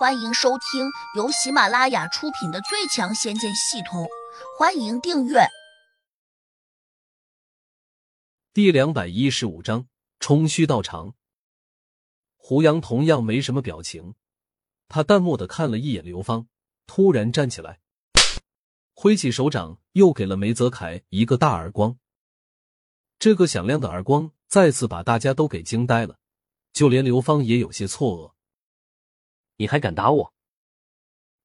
欢迎收听由喜马拉雅出品的《最强仙剑系统》，欢迎订阅。第两百一十五章：冲虚道长。胡杨同样没什么表情，他淡漠的看了一眼刘芳，突然站起来，挥起手掌，又给了梅泽凯一个大耳光。这个响亮的耳光再次把大家都给惊呆了，就连刘芳也有些错愕。你还敢打我？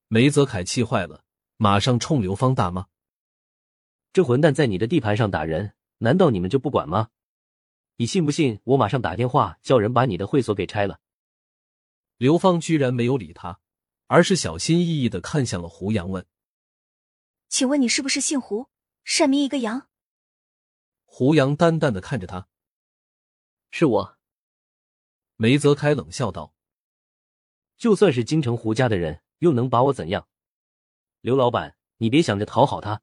梅泽凯气坏了，马上冲刘芳大骂：“这混蛋在你的地盘上打人，难道你们就不管吗？你信不信我马上打电话叫人把你的会所给拆了？”刘芳居然没有理他，而是小心翼翼的看向了胡杨，问：“请问你是不是姓胡，善名一个杨？”胡杨淡淡的看着他：“是我。”梅泽凯冷笑道。就算是京城胡家的人，又能把我怎样？刘老板，你别想着讨好他，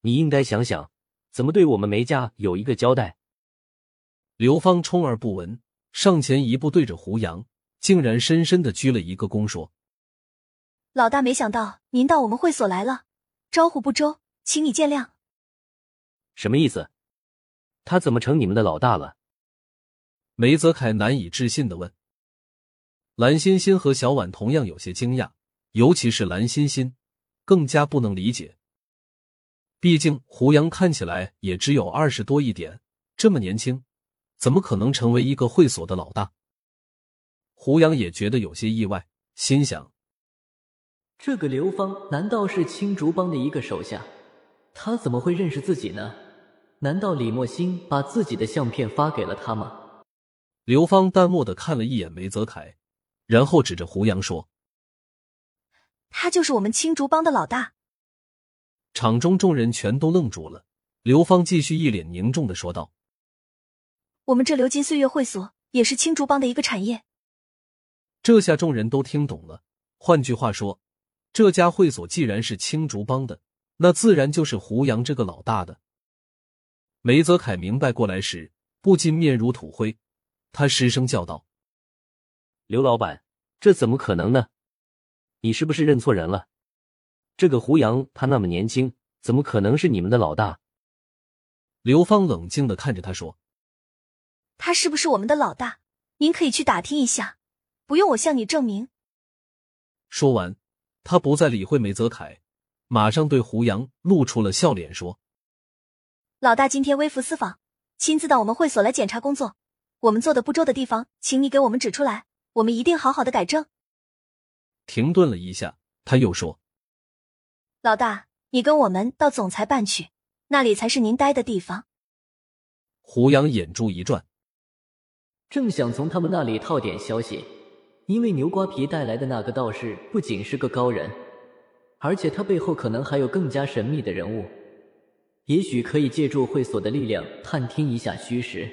你应该想想怎么对我们梅家有一个交代。刘芳充耳不闻，上前一步，对着胡杨，竟然深深的鞠了一个躬，说：“老大，没想到您到我们会所来了，招呼不周，请你见谅。”什么意思？他怎么成你们的老大了？梅泽凯难以置信的问。蓝欣欣和小婉同样有些惊讶，尤其是蓝欣欣，更加不能理解。毕竟胡杨看起来也只有二十多一点，这么年轻，怎么可能成为一个会所的老大？胡杨也觉得有些意外，心想：这个刘芳难道是青竹帮的一个手下？他怎么会认识自己呢？难道李莫欣把自己的相片发给了他吗？刘芳淡漠的看了一眼梅泽凯。然后指着胡杨说：“他就是我们青竹帮的老大。”场中众人全都愣住了。刘芳继续一脸凝重的说道：“我们这流金岁月会所也是青竹帮的一个产业。”这下众人都听懂了。换句话说，这家会所既然是青竹帮的，那自然就是胡杨这个老大的。梅泽凯明白过来时，不禁面如土灰，他失声叫道。刘老板，这怎么可能呢？你是不是认错人了？这个胡杨他那么年轻，怎么可能是你们的老大？刘芳冷静的看着他说：“他是不是我们的老大？您可以去打听一下，不用我向你证明。”说完，他不再理会梅泽凯，马上对胡杨露出了笑脸，说：“老大今天微服私访，亲自到我们会所来检查工作，我们做的不周的地方，请你给我们指出来。”我们一定好好的改正。停顿了一下，他又说：“老大，你跟我们到总裁办去，那里才是您待的地方。”胡杨眼珠一转，正想从他们那里套点消息，因为牛瓜皮带来的那个道士不仅是个高人，而且他背后可能还有更加神秘的人物，也许可以借助会所的力量探听一下虚实。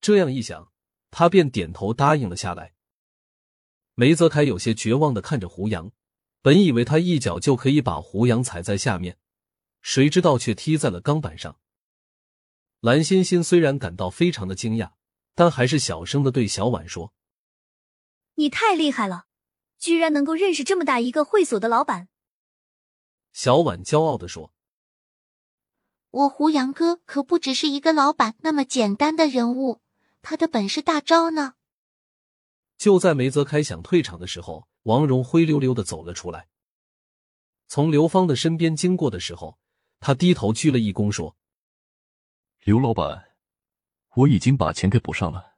这样一想，他便点头答应了下来。梅泽凯有些绝望的看着胡杨，本以为他一脚就可以把胡杨踩在下面，谁知道却踢在了钢板上。蓝欣欣虽然感到非常的惊讶，但还是小声的对小婉说：“你太厉害了，居然能够认识这么大一个会所的老板。”小婉骄傲的说：“我胡杨哥可不只是一个老板那么简单的人物，他的本事大招呢。”就在梅泽开想退场的时候，王荣灰溜溜的走了出来。从刘芳的身边经过的时候，他低头鞠了一躬，说：“刘老板，我已经把钱给补上了。”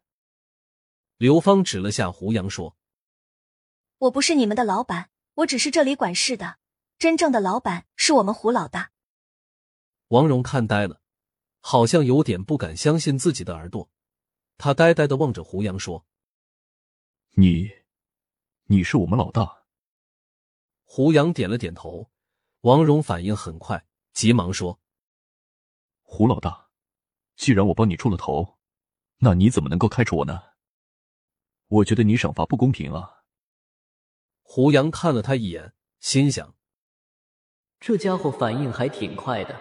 刘芳指了下胡杨，说：“我不是你们的老板，我只是这里管事的。真正的老板是我们胡老大。”王荣看呆了，好像有点不敢相信自己的耳朵。他呆呆的望着胡杨，说。你，你是我们老大。胡杨点了点头。王蓉反应很快，急忙说：“胡老大，既然我帮你出了头，那你怎么能够开除我呢？我觉得你赏罚不公平啊。”胡杨看了他一眼，心想：这家伙反应还挺快的。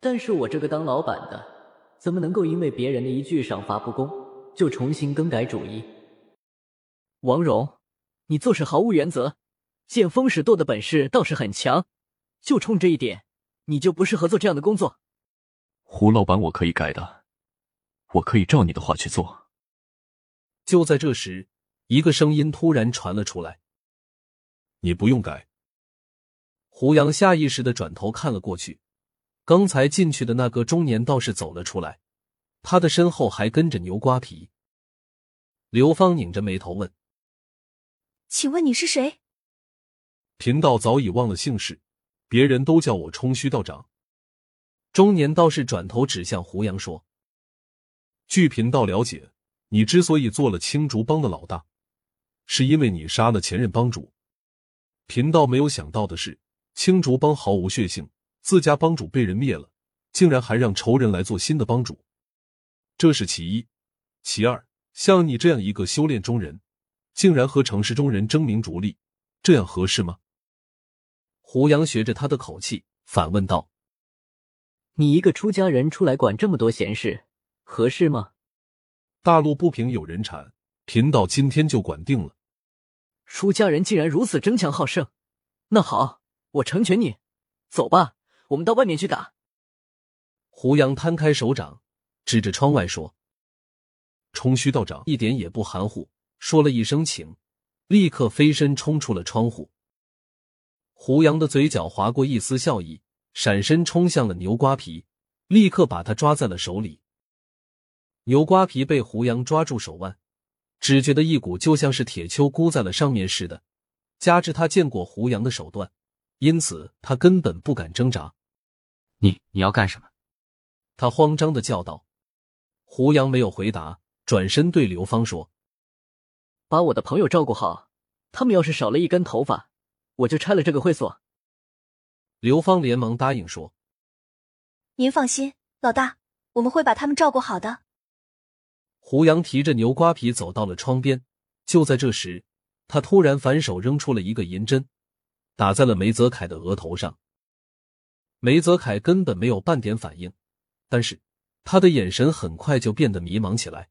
但是我这个当老板的，怎么能够因为别人的一句赏罚不公，就重新更改主意？王蓉，你做事毫无原则，见风使舵的本事倒是很强，就冲这一点，你就不适合做这样的工作。胡老板，我可以改的，我可以照你的话去做。就在这时，一个声音突然传了出来：“你不用改。”胡杨下意识的转头看了过去，刚才进去的那个中年道士走了出来，他的身后还跟着牛瓜皮。刘芳拧着眉头问：“请问你是谁？”贫道早已忘了姓氏，别人都叫我冲虚道长。中年道士转头指向胡杨说：“据贫道了解。”你之所以做了青竹帮的老大，是因为你杀了前任帮主。贫道没有想到的是，青竹帮毫无血性，自家帮主被人灭了，竟然还让仇人来做新的帮主，这是其一。其二，像你这样一个修炼中人，竟然和城市中人争名逐利，这样合适吗？胡杨学着他的口气反问道：“你一个出家人出来管这么多闲事，合适吗？”大陆不平有人产，贫道今天就管定了。出家人竟然如此争强好胜，那好，我成全你。走吧，我们到外面去打。胡杨摊开手掌，指着窗外说：“冲虚道长一点也不含糊，说了一声请，立刻飞身冲出了窗户。”胡杨的嘴角划过一丝笑意，闪身冲向了牛瓜皮，立刻把他抓在了手里。牛瓜皮被胡杨抓住手腕，只觉得一股就像是铁锹箍在了上面似的。加之他见过胡杨的手段，因此他根本不敢挣扎。你你要干什么？他慌张的叫道。胡杨没有回答，转身对刘芳说：“把我的朋友照顾好，他们要是少了一根头发，我就拆了这个会所。”刘芳连忙答应说：“您放心，老大，我们会把他们照顾好的。”胡杨提着牛瓜皮走到了窗边，就在这时，他突然反手扔出了一个银针，打在了梅泽凯的额头上。梅泽凯根本没有半点反应，但是他的眼神很快就变得迷茫起来。